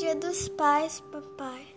Dia dos Pais, papai.